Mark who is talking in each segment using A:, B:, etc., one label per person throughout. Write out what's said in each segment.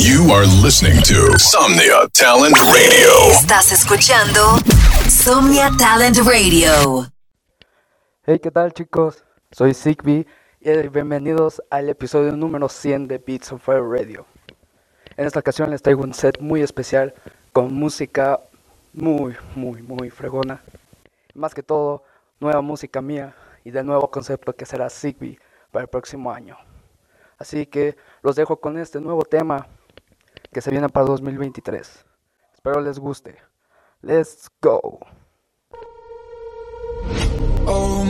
A: You are listening to Somnia Talent Radio.
B: Estás escuchando Somnia Talent Radio.
C: Hey, ¿qué tal chicos? Soy Zigbee y bienvenidos al episodio número 100 de Beats of Fire Radio. En esta ocasión les traigo un set muy especial con música muy, muy, muy fregona. Más que todo, nueva música mía y del nuevo concepto que será Zigbee para el próximo año. Así que los dejo con este nuevo tema que se viene para 2023. Espero les guste. Let's go.
D: Oh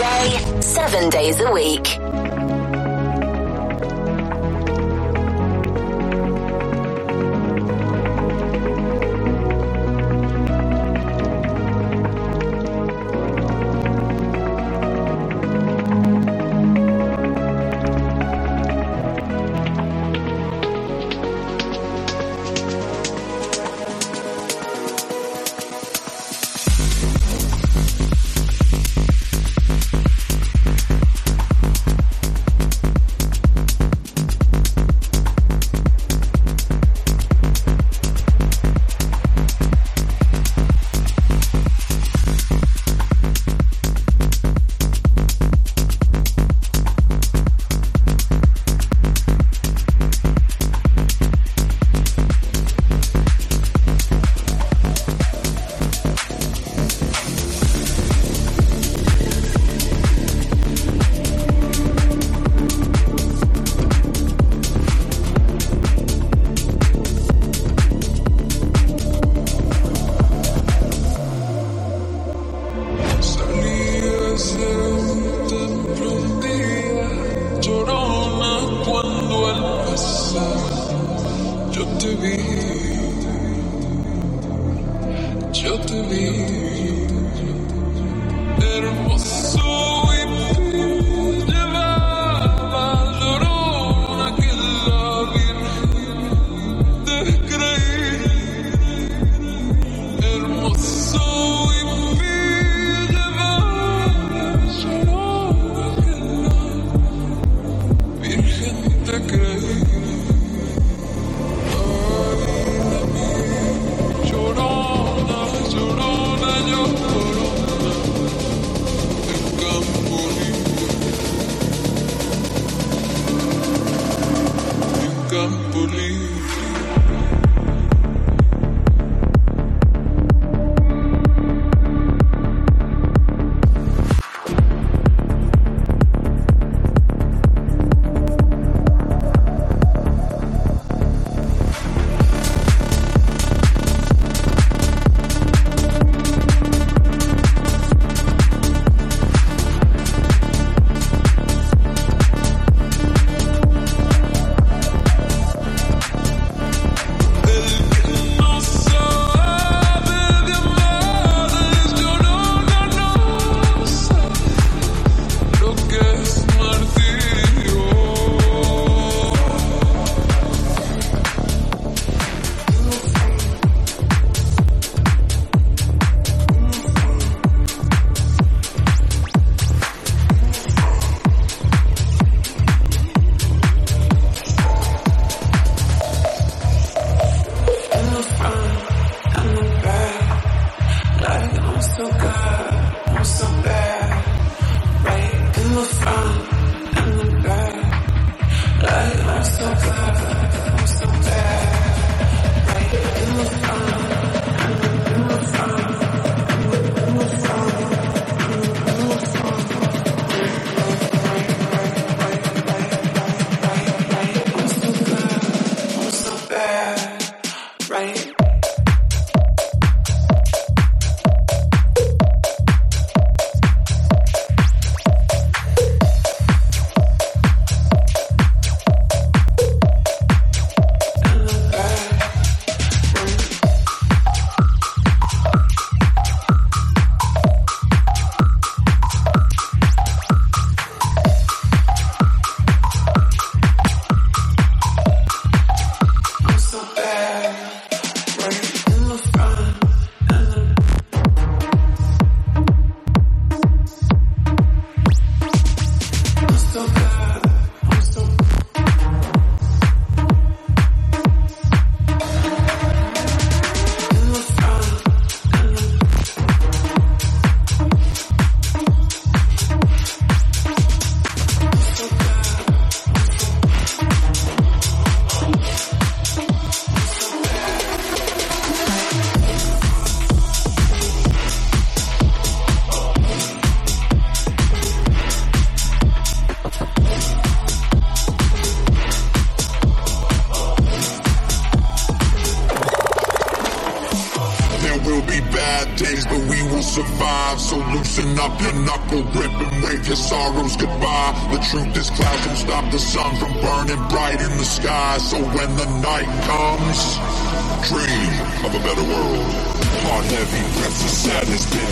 B: day, 7 days a week.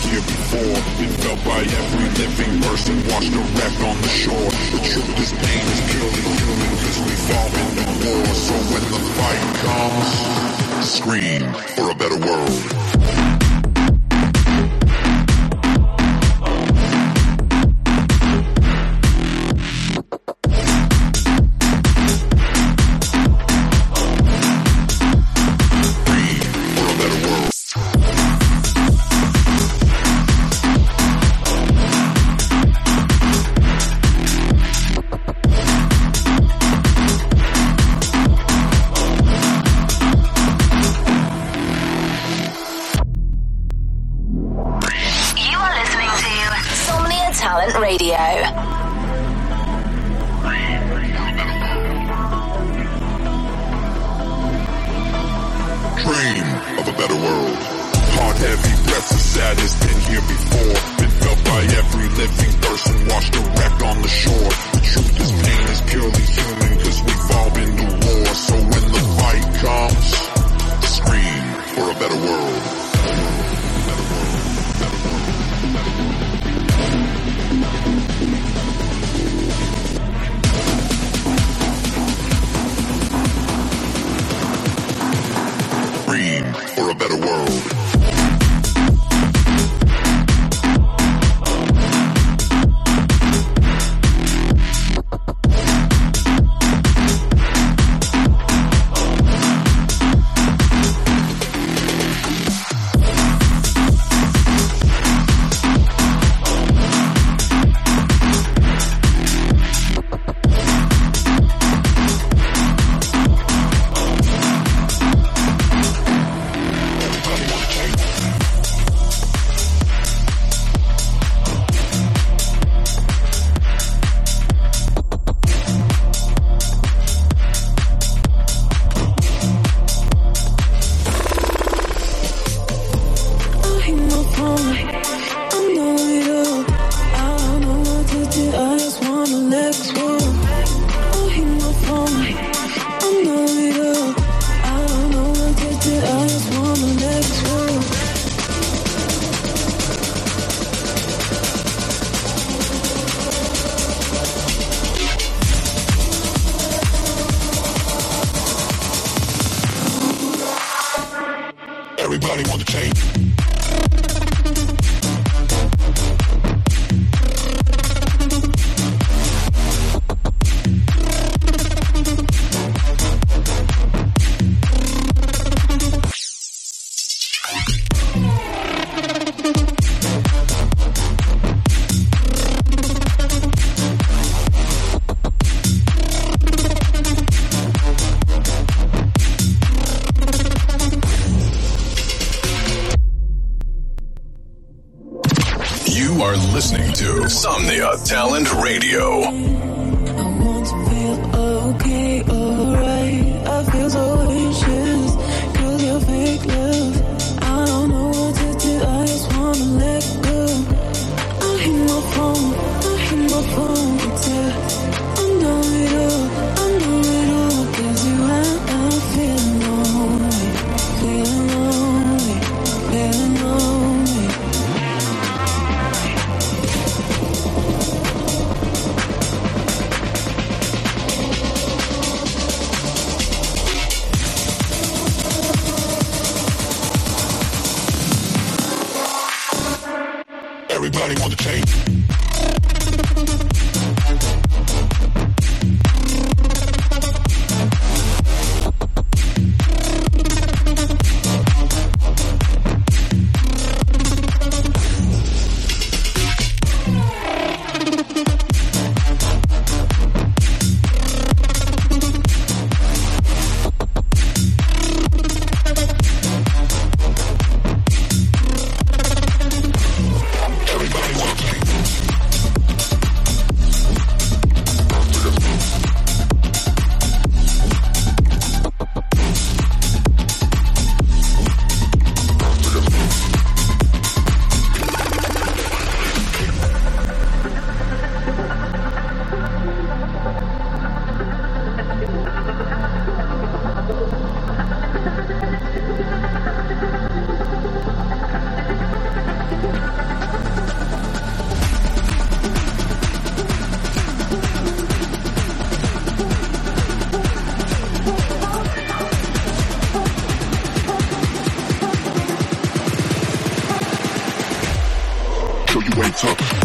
E: here before. Been felt by every living person Watched a wreck on the shore. The truth is pain is purely human Cause we fall in the war. So when the fight comes Scream for a better world.
F: Watch the to
G: Somnia Talent Radio.
F: I want to feel okay, alright. I feel so.
A: took.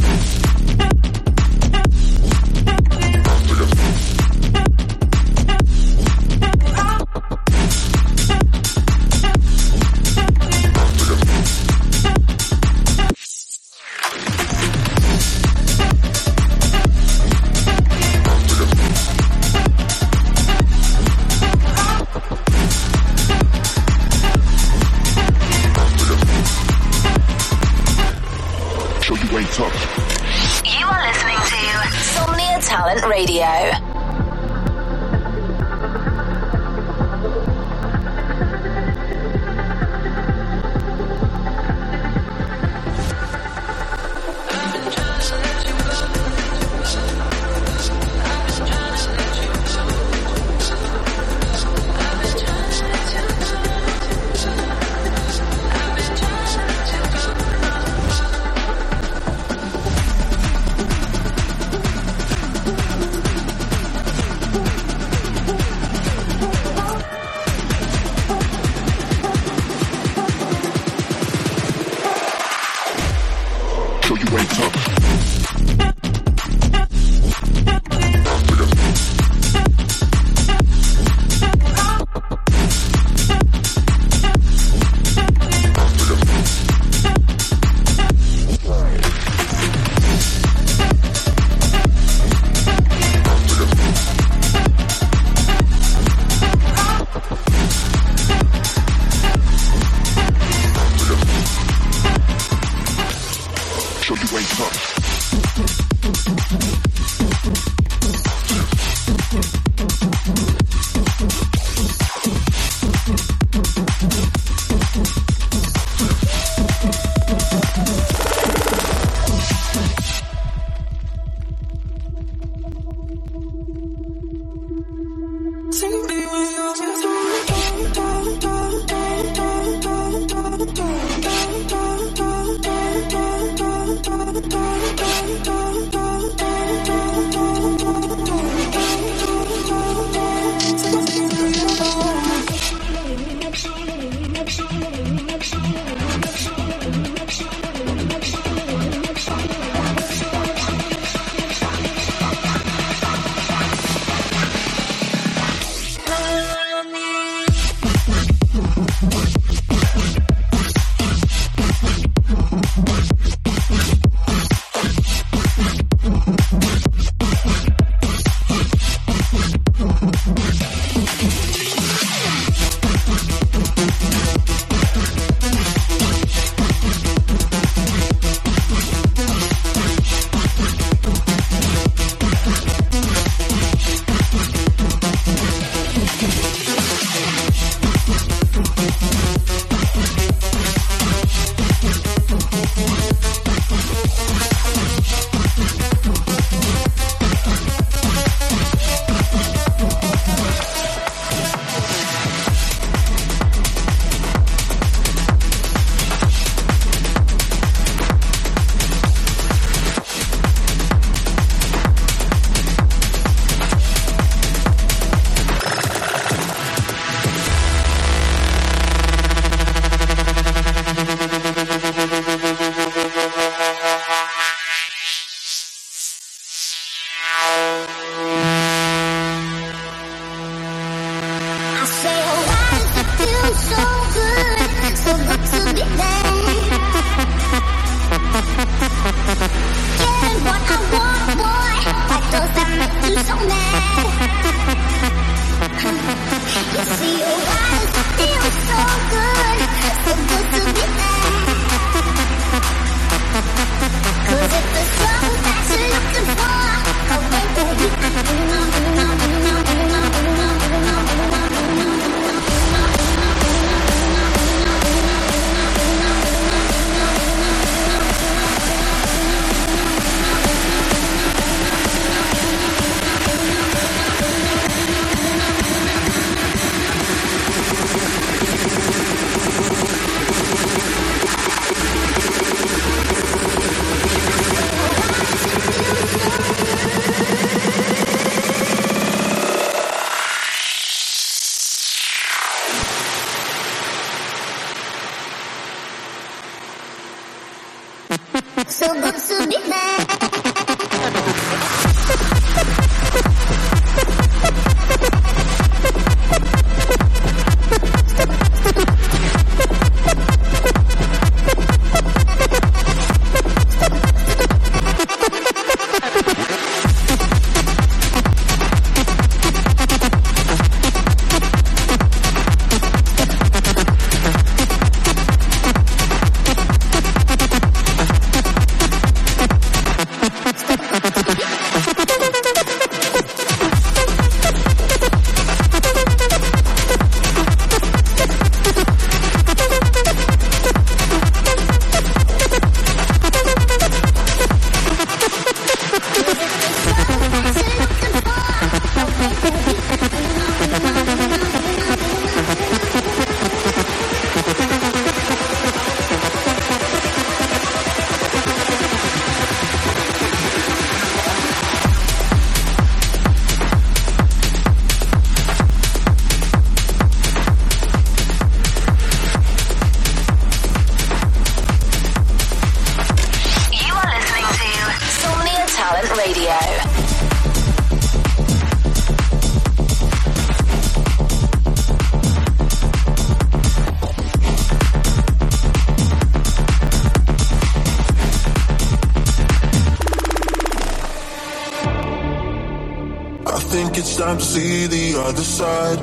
A: See the other side,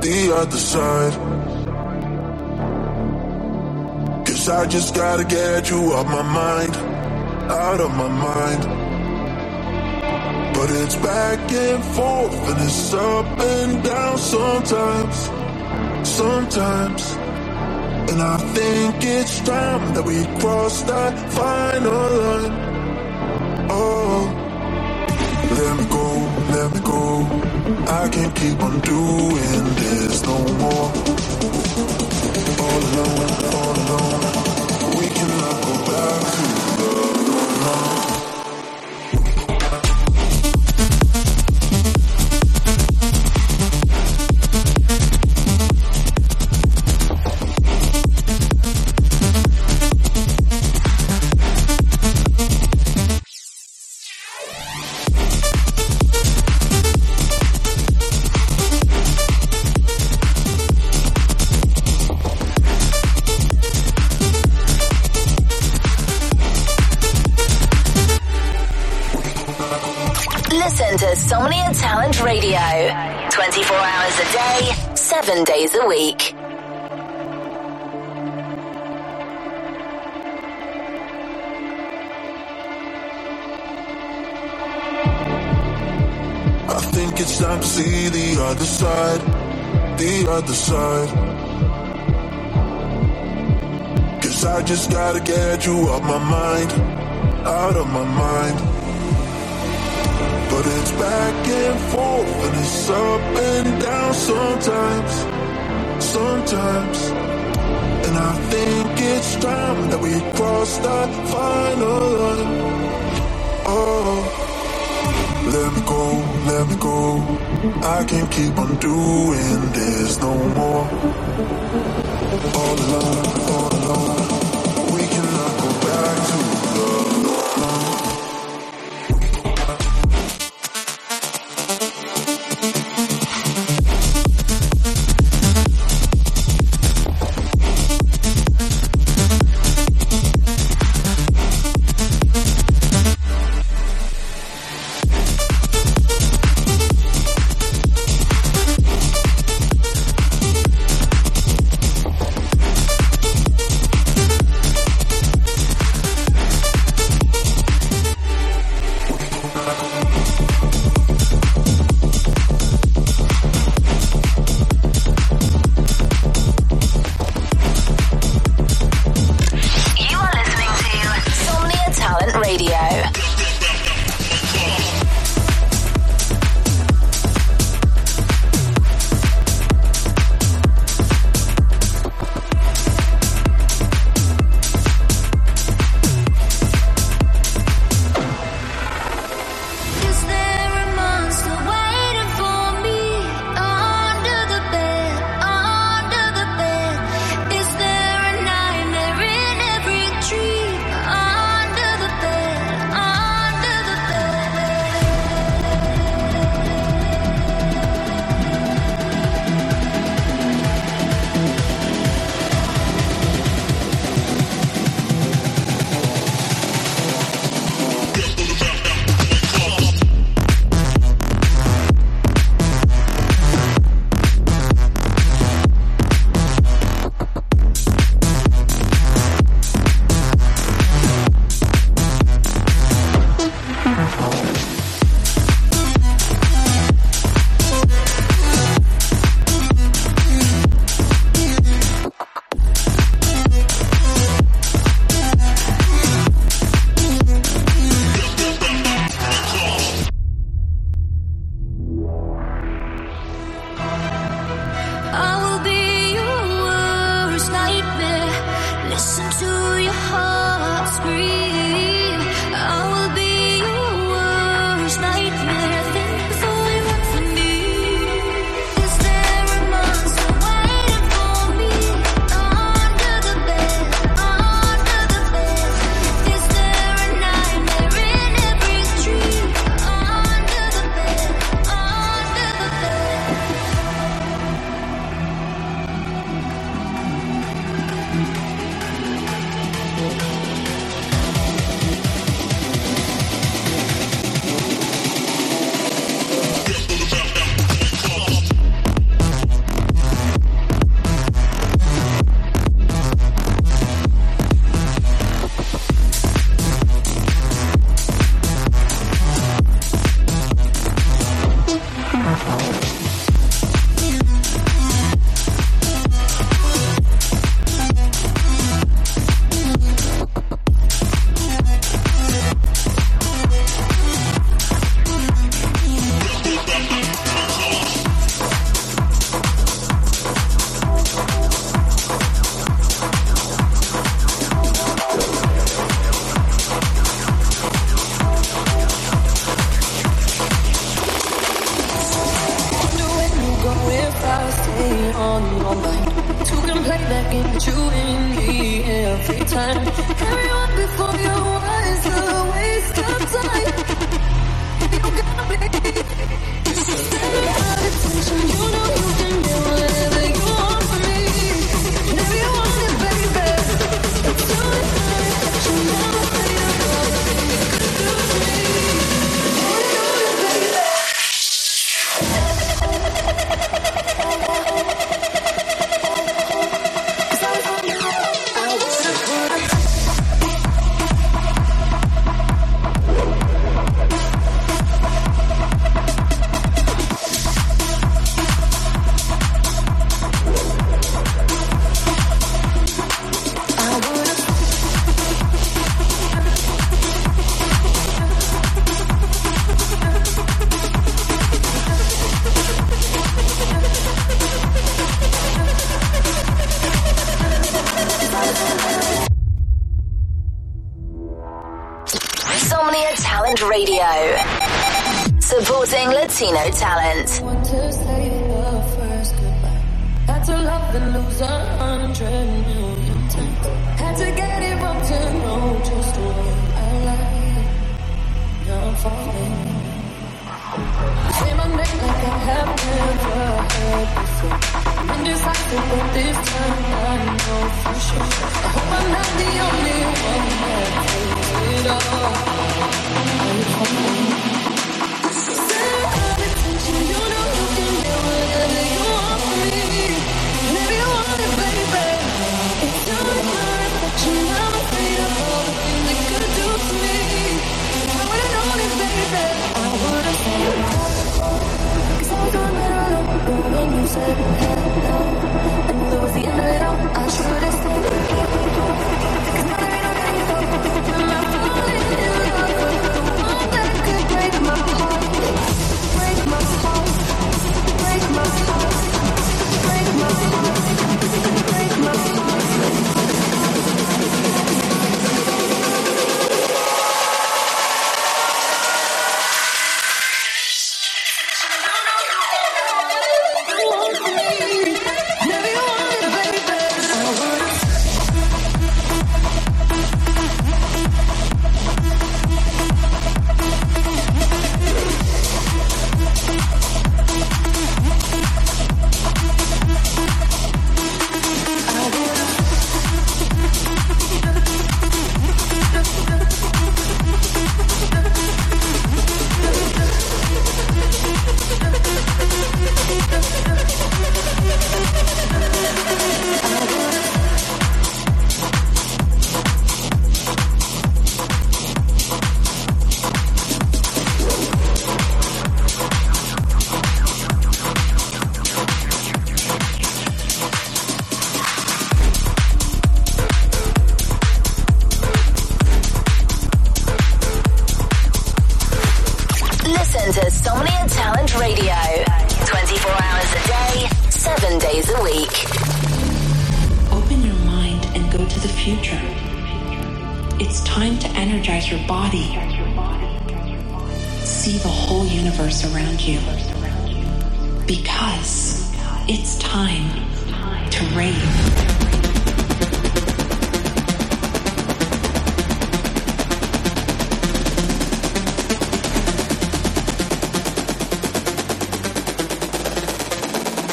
A: the other side. Cause I just gotta get you off my mind, out of my mind. But it's back and forth and it's up and down sometimes, sometimes. And I think it's time that we cross that final line. I can't keep on doing this no side, the other side. Cause I just gotta get you off my mind, out of my mind. But it's back and forth and it's up and down sometimes, sometimes. And I think it's time that we cross that final line. Oh. Let me go, let me go. I can't keep on doing this no more. All alone, all
B: turn. Latino talent.
F: And lose the end of it all, I should have stayed.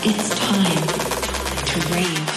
H: It's time to rave.